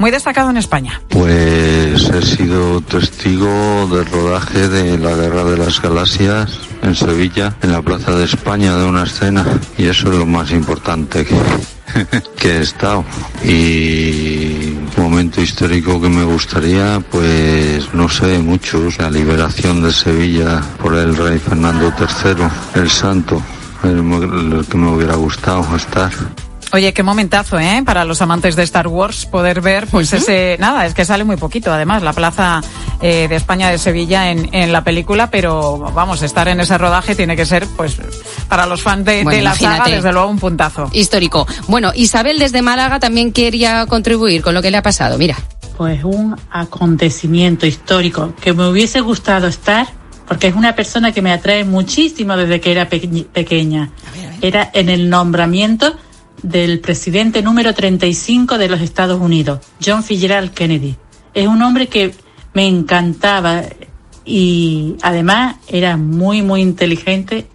muy destacado en España. Pues he sido testigo del rodaje de la Guerra de las Galaxias en Sevilla, en la Plaza de España, de una escena. Y eso es lo más importante que, he estado. Y momento histórico que me gustaría, pues no sé, muchos. La liberación de Sevilla por el rey Fernando III, el santo, el que me hubiera gustado estar. Oye, qué momentazo, ¿eh? Para los amantes de Star Wars poder ver, pues ese, nada, es que sale muy poquito, además, la plaza eh, de España de Sevilla en, en, la película, pero vamos, estar en ese rodaje tiene que ser, pues, para los fans de, Bueno, de la saga, desde luego un puntazo. Histórico. Bueno, Isabel desde Málaga también quería contribuir con lo que le ha pasado. Mira. Pues un acontecimiento histórico que me hubiese gustado estar, porque es una persona que me atrae muchísimo desde que era peque- pequeña. Era en el nombramiento del presidente número 35 de los Estados Unidos, John Fitzgerald Kennedy. Es un hombre que me encantaba y además era muy, muy inteligente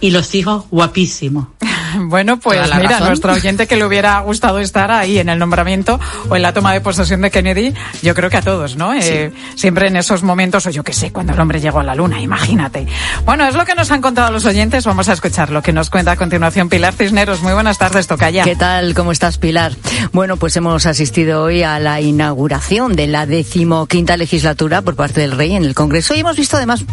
y los hijos guapísimos. Bueno, pues mira, razón. nuestro oyente que le hubiera gustado estar ahí en el nombramiento o en la toma de posesión de Kennedy, yo creo que a todos, ¿no? Eh, siempre en esos momentos, o yo qué sé, cuando el hombre llegó a la luna, imagínate. Bueno, es lo que nos han contado los oyentes, vamos a escuchar lo que nos cuenta a continuación Pilar Cisneros. Muy buenas tardes, Tocaya. ¿Qué tal? ¿Cómo estás, Pilar? Bueno, pues hemos asistido hoy a la inauguración de la decimoquinta legislatura por parte del Rey en el Congreso y hemos visto además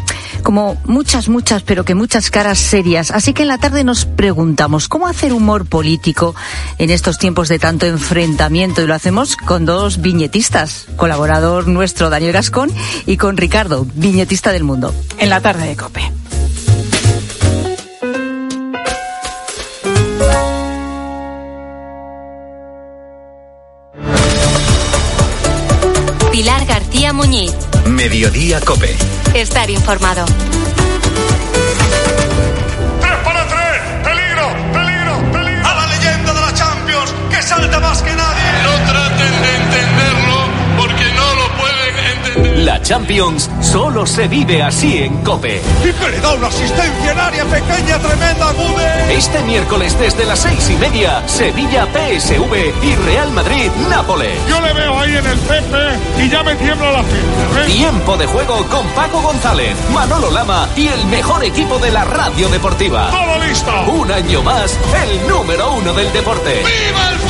como muchas, muchas, pero que muchas caras serias. Así que en la tarde nos preguntamos cómo hacer humor político en estos tiempos de tanto enfrentamiento y lo hacemos con dos viñetistas, colaborador nuestro Daniel Gascón y con Ricardo, viñetista del mundo. En la tarde de COPE. Pilar García Muñiz. Mediodía Cope. Estar informado. Salta más que nadie! No traten de entenderlo porque no lo pueden entender. La Champions solo se vive así en Cope. ¡Y que le da una asistencia en área pequeña tremenda, Gude! Este miércoles desde las seis y media, Sevilla PSV y Real Madrid Nápoles. Yo le veo ahí en el Pepe y ya me tiembla la pierna. ¿eh? Tiempo de juego con Paco González, Manolo Lama y el mejor equipo de la radio deportiva. ¡Todo listo! Un año más, el número uno del deporte. ¡Viva el!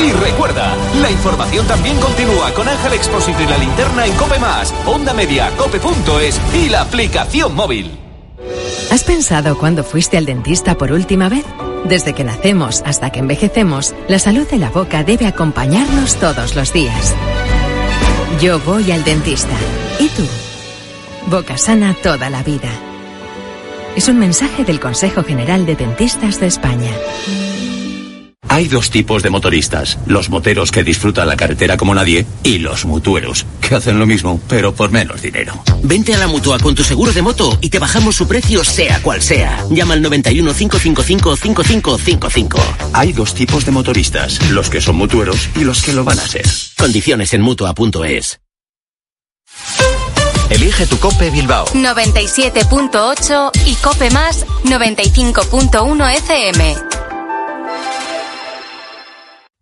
Y recuerda, la información también continúa con Ángel Expósito y la linterna en Cope Más, Onda Media, Cope.es y la aplicación móvil. ¿Has pensado cuándo fuiste al dentista por última vez? Desde que nacemos hasta que envejecemos, la salud de la boca debe acompañarnos todos los días. Yo voy al dentista. ¿Y tú? Boca sana toda la vida. Es un mensaje del Consejo General de Dentistas de España. Hay dos tipos de motoristas, los moteros que disfrutan la carretera como nadie y los mutueros, que hacen lo mismo, pero por menos dinero. Vente a la mutua con tu seguro de moto y te bajamos su precio sea cual sea. Llama al 91 555 5555. Hay dos tipos de motoristas, los que son mutueros y los que lo van a ser. Condiciones en mutua.es. Elige tu Cope Bilbao. 97.8 y Cope Más 95.1 FM.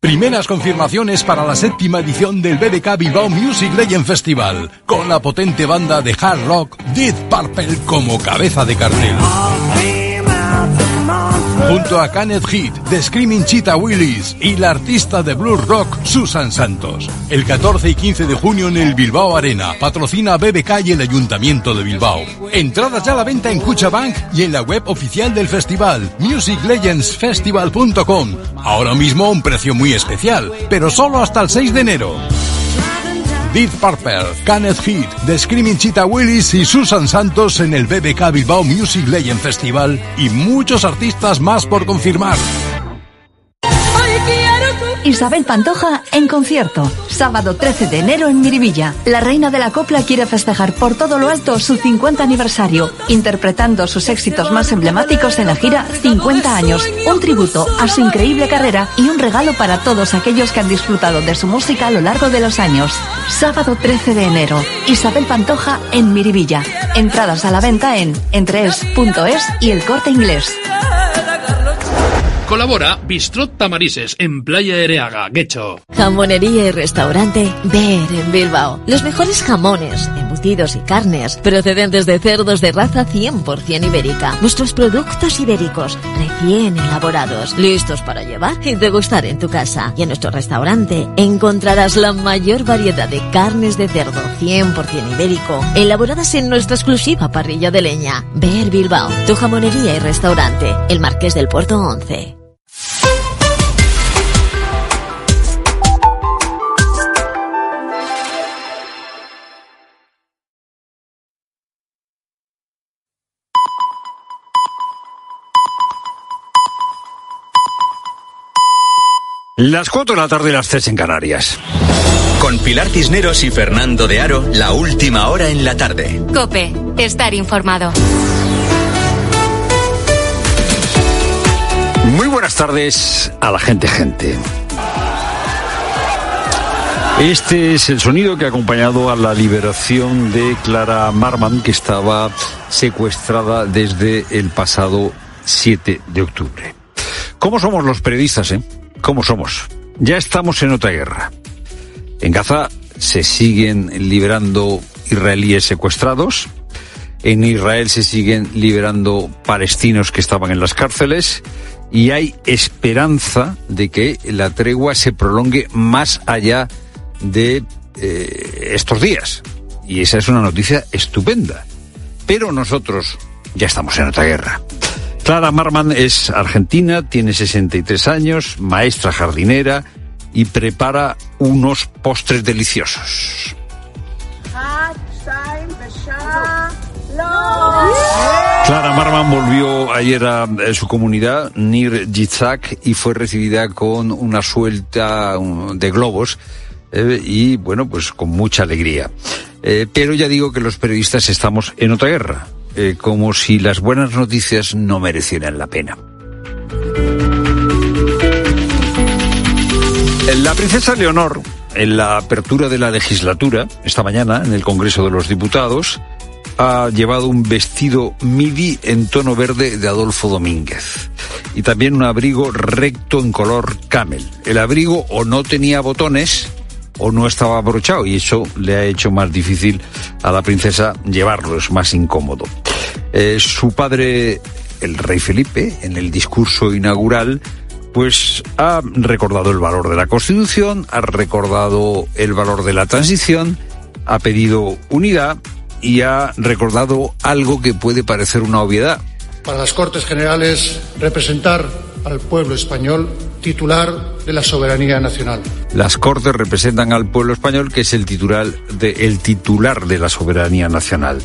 Primeras confirmaciones para la séptima edición del BBK Bilbao Music Legend Festival, con la potente banda de hard rock Death Purple como cabeza de cartel. Junto a Kenneth Heat, The Screaming Cheetah Willis y la artista de blues rock Susan Santos. El 14 y 15 de junio en el Bilbao Arena, patrocina BBK y el Ayuntamiento de Bilbao. Entradas ya a la venta en Cuchabank y en la web oficial del festival, musiclegendsfestival.com. Ahora mismo a un precio muy especial, pero solo hasta el 6 de enero. Deep Purple, Kenneth Heat, The Screaming Cheetah Willis y Susan Santos en el BBK Bilbao Music Legend Festival y muchos artistas más por confirmar. Isabel Pantoja en concierto, sábado 13 de enero en Miribilla. La reina de la copla quiere festejar por todo lo alto su 50 aniversario, interpretando sus éxitos más emblemáticos en la gira 50 años, un tributo a su increíble carrera y un regalo para todos aquellos que han disfrutado de su música a lo largo de los años. Sábado 13 de enero, Isabel Pantoja en Miribilla. Entradas a la venta en entrees.es y el corte inglés. Colabora Bistrot Tamarises en Playa Ereaga, Guecho. Jamonería y restaurante Ver en Bilbao. Los mejores jamones, embutidos y carnes procedentes de cerdos de raza 100% ibérica. Nuestros productos ibéricos recién elaborados, listos para llevar y degustar en tu casa. Y en nuestro restaurante encontrarás la mayor variedad de carnes de cerdo 100% ibérico, elaboradas en nuestra exclusiva parrilla de leña. Ver Bilbao, tu jamonería y restaurante, el Marqués del Puerto 11. Las 4 de la tarde y las 3 en Canarias. Con Pilar Cisneros y Fernando de Aro, la última hora en la tarde. Cope, estar informado. Muy buenas tardes a la gente, gente. Este es el sonido que ha acompañado a la liberación de Clara Marman, que estaba secuestrada desde el pasado 7 de octubre. ¿Cómo somos los periodistas, eh? ¿Cómo somos? Ya estamos en otra guerra. En Gaza se siguen liberando israelíes secuestrados. En Israel se siguen liberando palestinos que estaban en las cárceles. Y hay esperanza de que la tregua se prolongue más allá de eh, estos días. Y esa es una noticia estupenda. Pero nosotros ya estamos en otra guerra. Clara Marman es argentina, tiene 63 años, maestra jardinera y prepara unos postres deliciosos. Clara Marman volvió ayer a, su comunidad, Nir Yitzhak, y fue recibida con una suelta de globos eh, y, bueno, pues con mucha alegría. Eh, pero ya digo que los periodistas estamos en otra guerra, eh, como si las buenas noticias no merecieran la pena. La princesa Leonor, en la apertura de la legislatura, esta mañana, en el Congreso de los Diputados, ha llevado un vestido midi en tono verde de Adolfo Domínguez y también un abrigo recto en color camel. El abrigo o no tenía botones o no estaba abrochado y eso le ha hecho más difícil a la princesa llevarlo, es más incómodo. Eh, su padre, el rey Felipe, en el discurso inaugural, pues ha recordado el valor de la Constitución, ha recordado el valor de la transición, ha pedido unidad y ha recordado algo que puede parecer una obviedad. Para las Cortes Generales, representar al pueblo español titular de la soberanía nacional. Las Cortes representan al pueblo español, que es el titular de, el titular de la soberanía nacional.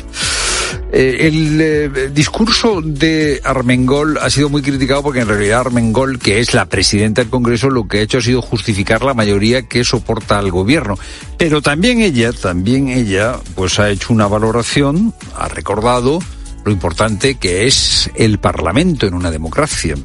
Eh, el eh, discurso de Armengol ha sido muy criticado porque en realidad Armengol, que es la presidenta del Congreso, lo que ha hecho ha sido justificar la mayoría que soporta al gobierno. Pero también ella, también ella, pues ha hecho una valoración, ha recordado lo importante que es el Parlamento en una democracia.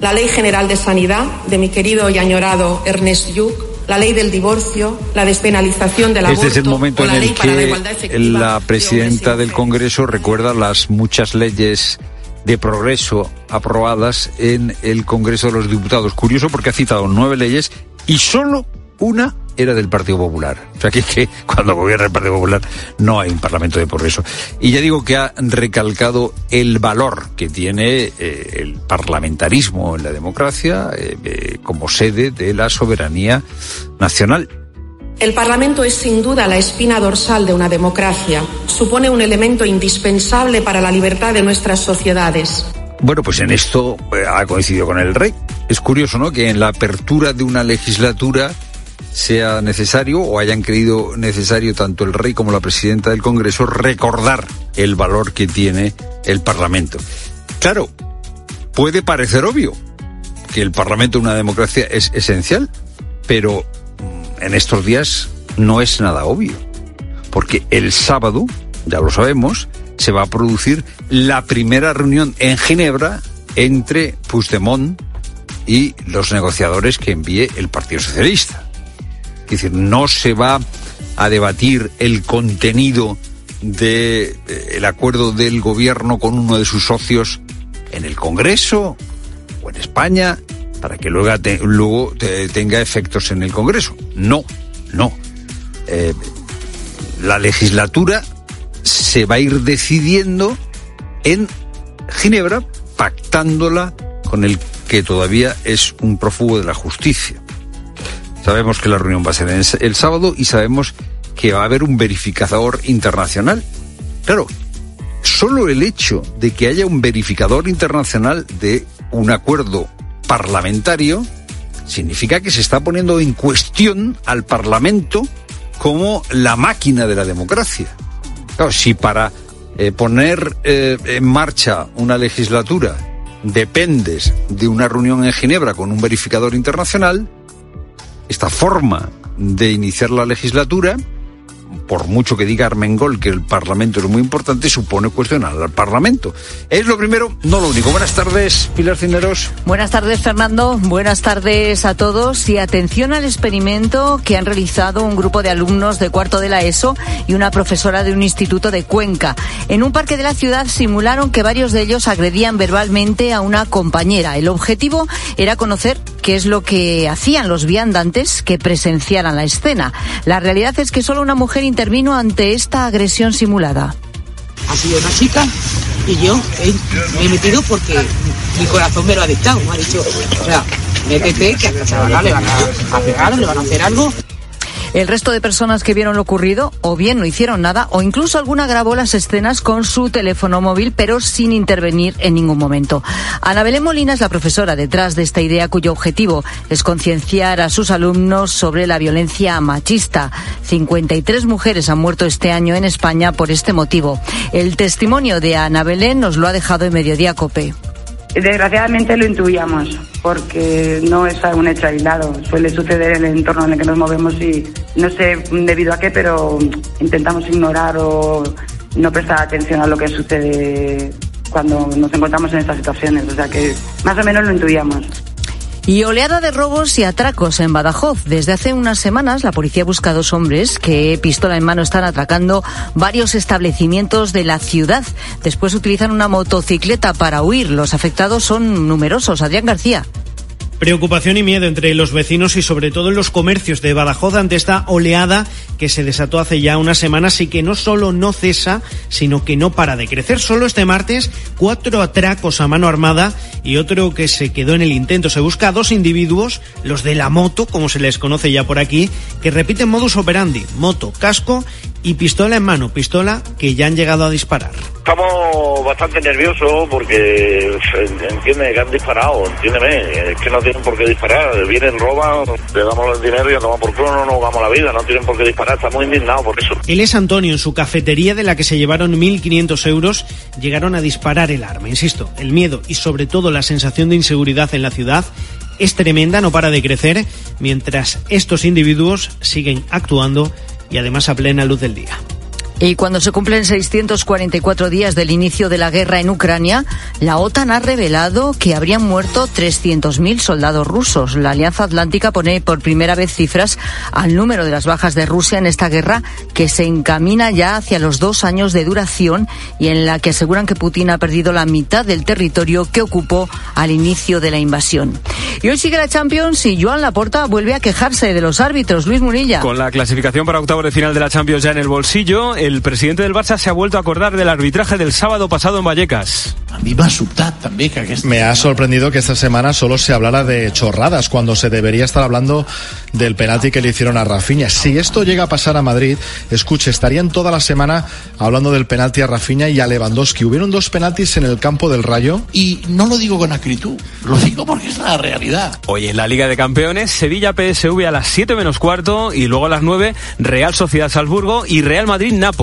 La Ley General de Sanidad de mi querido y añorado Ernest Lluch, la ley del divorcio, la despenalización del aborto. Este es el momento en la el ley para la que la de presidenta del Congreso recuerda las muchas leyes de progreso aprobadas en el Congreso de los Diputados. Curioso porque ha citado nueve leyes y solo una era del Partido Popular. O sea que, que cuando gobierna el Partido Popular no hay un Parlamento de progreso. Y ya digo que ha recalcado el valor que tiene eh, el parlamentarismo en la democracia eh, eh, como sede de la soberanía nacional. El Parlamento es sin duda la espina dorsal de una democracia. Supone un elemento indispensable para la libertad de nuestras sociedades. Bueno, pues en esto ha coincidido con el rey. Es curioso, ¿no? Que en la apertura de una legislatura sea necesario o hayan creído necesario tanto el rey como la presidenta del Congreso recordar el valor que tiene el Parlamento. Claro, puede parecer obvio que el Parlamento en una democracia es esencial, pero mm, en estos días no es nada obvio. Porque el sábado, ya lo sabemos, se va a producir la primera reunión en Ginebra entre Puigdemont y los negociadores que envíe el Partido Socialista. Es decir, no se va a debatir el contenido del acuerdo del gobierno con uno de sus socios en el Congreso o en España para que luego, luego tenga efectos en el Congreso. No, no. Eh, la legislatura se va a ir decidiendo en Ginebra, pactándola con el que todavía es un prófugo de la justicia. Sabemos que la reunión va a ser el sábado y sabemos que va a haber un verificador internacional. Claro, solo el hecho de que haya un verificador internacional de un acuerdo parlamentario significa que se está poniendo en cuestión al Parlamento como la máquina de la democracia. Claro, si para eh, poner eh, en marcha una legislatura dependes de una reunión en Ginebra con un verificador internacional, esta forma de iniciar la legislatura por mucho que diga Armengol que el Parlamento es muy importante, supone cuestionar al Parlamento. Es lo primero, no lo único. Buenas tardes, Pilar Cineros. Buenas tardes, Fernando. Buenas tardes a todos. Y atención al experimento que han realizado un grupo de alumnos de cuarto de la ESO y una profesora de un instituto de Cuenca. En un parque de la ciudad simularon que varios de ellos agredían verbalmente a una compañera. El objetivo era conocer qué es lo que hacían los viandantes que presenciaran la escena. La realidad es que solo una mujer intervino ante esta agresión simulada. Ha sido una chica y yo me he metido porque mi corazón me lo ha dictado. Me ha dicho, o sea, métete, que a la le van a pegar, le van a hacer algo. El resto de personas que vieron lo ocurrido o bien no hicieron nada o incluso alguna grabó las escenas con su teléfono móvil pero sin intervenir en ningún momento. Ana Belén Molina es la profesora detrás de esta idea cuyo objetivo es concienciar a sus alumnos sobre la violencia machista. 53 mujeres han muerto este año en España por este motivo. El testimonio de Ana Belén nos lo ha dejado en Mediodía Cope. Desgraciadamente lo intuíamos, porque no es un hecho aislado. Suele suceder en el entorno en el que nos movemos y no sé debido a qué, pero intentamos ignorar o no prestar atención a lo que sucede cuando nos encontramos en estas situaciones. O sea que más o menos lo intuíamos. Y oleada de robos y atracos en Badajoz. Desde hace unas semanas la policía busca a dos hombres que, pistola en mano, están atracando varios establecimientos de la ciudad. Después utilizan una motocicleta para huir. Los afectados son numerosos. Adrián García. Preocupación y miedo entre los vecinos y sobre todo en los comercios de Badajoz ante esta oleada que se desató hace ya unas semanas y que no solo no cesa, sino que no para de crecer. Solo este martes, cuatro atracos a mano armada y otro que se quedó en el intento. Se busca a dos individuos, los de la moto, como se les conoce ya por aquí, que repiten modus operandi, moto, casco y pistola en mano, pistola que ya han llegado a disparar. Estamos bastante nerviosos porque entiende que han disparado, entiéndeme, es que no tienen por qué disparar, vienen, roban, le damos el dinero y andamos por culo, no nos vamos la vida, no tienen por qué disparar, estamos indignados por eso. Él es Antonio, en su cafetería de la que se llevaron 1.500 euros, llegaron a disparar el arma, insisto, el miedo y sobre todo la sensación de inseguridad en la ciudad es tremenda, no para de crecer, mientras estos individuos siguen actuando y además a plena luz del día. Y cuando se cumplen 644 días del inicio de la guerra en Ucrania, la OTAN ha revelado que habrían muerto 300.000 soldados rusos. La Alianza Atlántica pone por primera vez cifras al número de las bajas de Rusia en esta guerra que se encamina ya hacia los dos años de duración y en la que aseguran que Putin ha perdido la mitad del territorio que ocupó al inicio de la invasión. Y hoy sigue la Champions y Joan Laporta vuelve a quejarse de los árbitros. Luis Murilla. Con la clasificación para octavos de final de la Champions ya en el bolsillo, el presidente del Barça se ha vuelto a acordar del arbitraje del sábado pasado en Vallecas. A mí me ha también que Me ha sorprendido que esta semana solo se hablara de chorradas cuando se debería estar hablando del penalti que le hicieron a Rafinha. Si esto llega a pasar a Madrid, escuche, estarían toda la semana hablando del penalti a Rafinha y a Lewandowski. Hubieron dos penaltis en el campo del Rayo. Y no lo digo con acritud, lo digo porque es la realidad. Hoy en la Liga de Campeones, Sevilla PSV a las 7 menos cuarto y luego a las 9 Real Sociedad Salzburgo y Real Madrid Nápoles.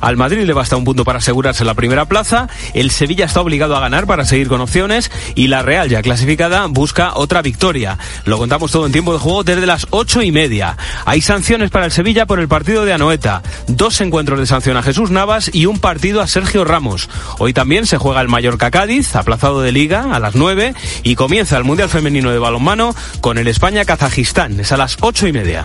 Al Madrid le basta un punto para asegurarse la primera plaza, el Sevilla está obligado a ganar para seguir con opciones y la Real ya clasificada busca otra victoria. Lo contamos todo en tiempo de juego desde las ocho y media. Hay sanciones para el Sevilla por el partido de Anoeta, dos encuentros de sanción a Jesús Navas y un partido a Sergio Ramos. Hoy también se juega el Mallorca Cádiz, aplazado de liga a las nueve y comienza el Mundial Femenino de Balonmano con el España Kazajistán. Es a las ocho y media.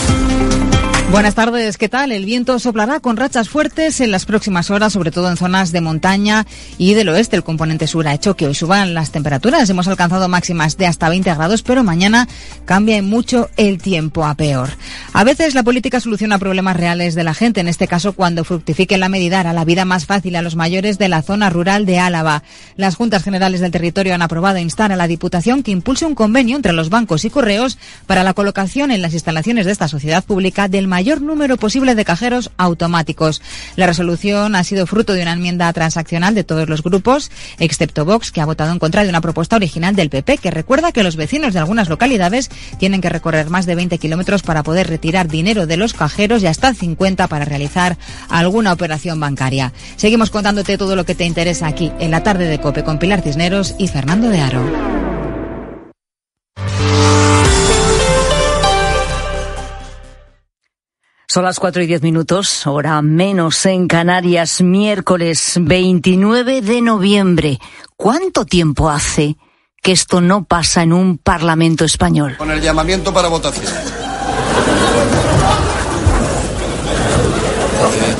Buenas tardes, ¿qué tal? El viento soplará con rachas fuertes en las próximas horas, sobre todo en zonas de montaña y del oeste. El componente sur ha hecho que hoy suban las temperaturas. Hemos alcanzado máximas de hasta 20 grados, pero mañana cambia mucho el tiempo a peor. A veces la política soluciona problemas reales de la gente, en este caso cuando fructifique la medida hará la vida más fácil a los mayores de la zona rural de Álava. Las Juntas Generales del Territorio han aprobado instar a la Diputación que impulse un convenio entre los bancos y correos para la colocación en las instalaciones de esta sociedad pública del mayor mayor número posible de cajeros automáticos. La resolución ha sido fruto de una enmienda transaccional de todos los grupos, excepto Vox, que ha votado en contra de una propuesta original del PP, que recuerda que los vecinos de algunas localidades tienen que recorrer más de 20 kilómetros para poder retirar dinero de los cajeros y hasta 50 para realizar alguna operación bancaria. Seguimos contándote todo lo que te interesa aquí en la tarde de Cope con Pilar Cisneros y Fernando de Aro. Son las cuatro y diez minutos, hora menos en Canarias, miércoles 29 de noviembre. ¿Cuánto tiempo hace que esto no pasa en un Parlamento español? Con el llamamiento para votación.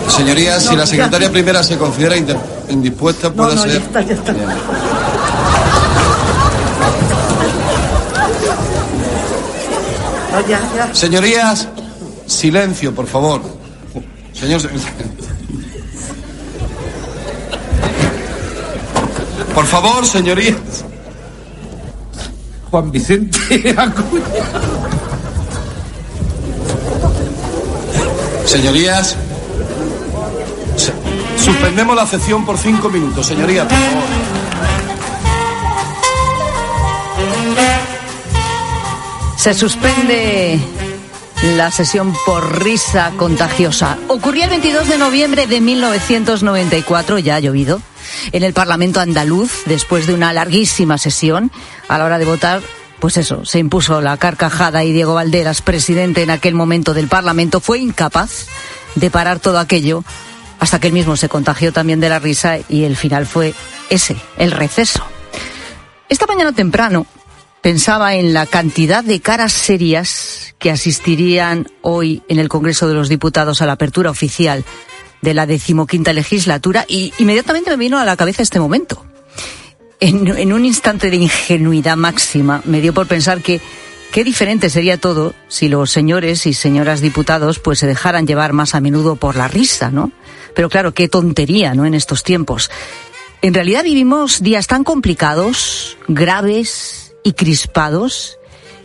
Señorías, si la secretaria primera se considera indispuesta, puede no, ser. Ya está, ya está. No, ya, ya. Señorías, Silencio, por favor. Señor. Por favor, señorías. Juan Vicente Acuña. Señorías. Suspendemos la sesión por cinco minutos, señorías, por favor. Se suspende la sesión por risa contagiosa. Ocurrió el 22 de noviembre de 1994, ya ha llovido, en el Parlamento andaluz, después de una larguísima sesión. A la hora de votar, pues eso, se impuso la carcajada y Diego Valderas, presidente en aquel momento del Parlamento, fue incapaz de parar todo aquello hasta que él mismo se contagió también de la risa y el final fue ese, el receso. Esta mañana temprano pensaba en la cantidad de caras serias que asistirían hoy en el Congreso de los Diputados a la apertura oficial de la decimoquinta legislatura y inmediatamente me vino a la cabeza este momento. En, un instante de ingenuidad máxima me dio por pensar que qué diferente sería todo si los señores y señoras diputados pues se dejaran llevar más a menudo por la risa, ¿no? Pero claro, qué tontería, ¿no? En estos tiempos. En realidad vivimos días tan complicados, graves y crispados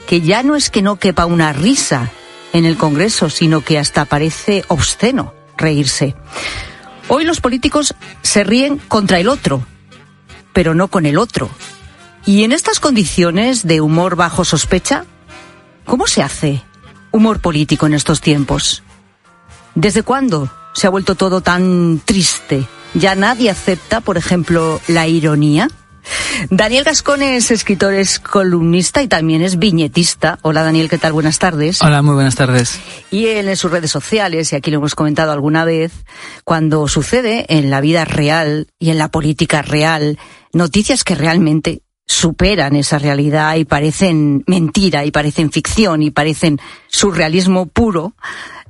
que ya no es que no quepa una risa en el Congreso, sino que hasta parece obsceno reírse. Hoy los políticos se ríen contra el otro, pero no con el otro. Y en estas condiciones de humor bajo sospecha, ¿cómo se hace humor político en estos tiempos? ¿Desde cuándo se ha vuelto todo tan triste? ¿Ya nadie acepta, por ejemplo, la ironía? Daniel Gascón es escritor, es columnista y también es viñetista. Hola Daniel, ¿qué tal? Buenas tardes. Hola, muy buenas tardes. Y él en sus redes sociales, y aquí lo hemos comentado alguna vez, cuando sucede en la vida real y en la política real, noticias que realmente superan esa realidad y parecen mentira y parecen ficción y parecen surrealismo puro,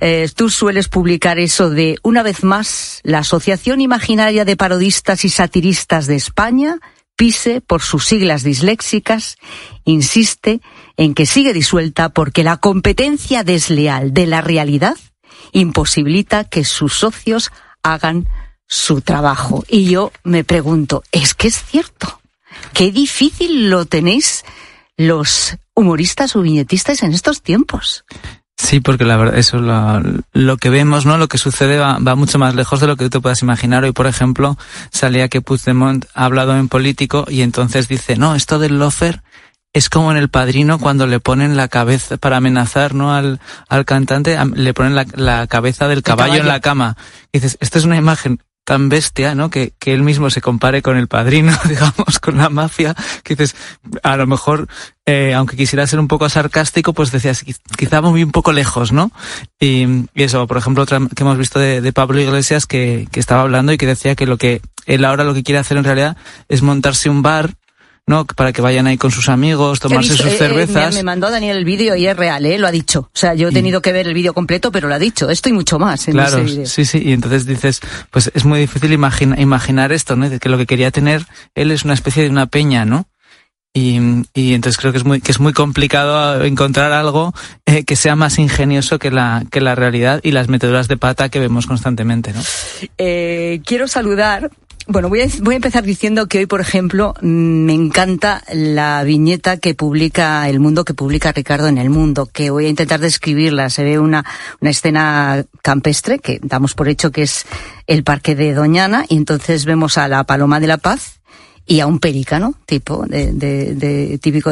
eh, tú sueles publicar eso de, una vez más, la Asociación Imaginaria de Parodistas y Satiristas de España PISE, por sus siglas disléxicas, insiste en que sigue disuelta porque la competencia desleal de la realidad imposibilita que sus socios hagan su trabajo. Y yo me pregunto, ¿es que es cierto? Qué difícil lo tenéis los humoristas o viñetistas en estos tiempos. Sí, porque la verdad, eso lo, lo que vemos, ¿no? Lo que sucede va, va, mucho más lejos de lo que tú te puedas imaginar. Hoy, por ejemplo, salía que Puigdemont ha hablado en político y entonces dice, no, esto del lofer es como en El Padrino cuando le ponen la cabeza para amenazar, ¿no? Al, al cantante, le ponen la, la cabeza del caballo, caballo, en la cama. Y dices, esta es una imagen tan bestia, ¿no? Que, que él mismo se compare con el padrino, digamos, con la mafia, que dices, a lo mejor, eh, aunque quisiera ser un poco sarcástico, pues decías, quizá muy un poco lejos, ¿no? Y, y eso, por ejemplo, otra que hemos visto de, de Pablo Iglesias, que, que estaba hablando y que decía que lo que él ahora lo que quiere hacer en realidad es montarse un bar ¿no? Para que vayan ahí con sus amigos, tomarse visto- sus eh, eh, cervezas. me, me mandó Daniel el vídeo y es real, ¿eh? Lo ha dicho. O sea, yo he tenido que ver el vídeo completo, pero lo ha dicho. Esto y mucho más en Claro, ese sí, sí, y entonces dices, pues es muy difícil imagina- imaginar esto, ¿no? De que lo que quería tener él es una especie de una peña, ¿no? Y, y entonces creo que es muy, que es muy complicado encontrar algo eh, que sea más ingenioso que la, que la realidad y las meteduras de pata que vemos constantemente, ¿no? Eh, quiero saludar. Bueno, voy a, voy a empezar diciendo que hoy, por ejemplo, mm, me encanta la viñeta que publica El Mundo, que publica Ricardo en El Mundo, que voy a intentar describirla. Se ve una, una escena campestre, que damos por hecho que es el parque de Doñana, y entonces vemos a la Paloma de la Paz y a un pelícano, tipo, de, de- de- típico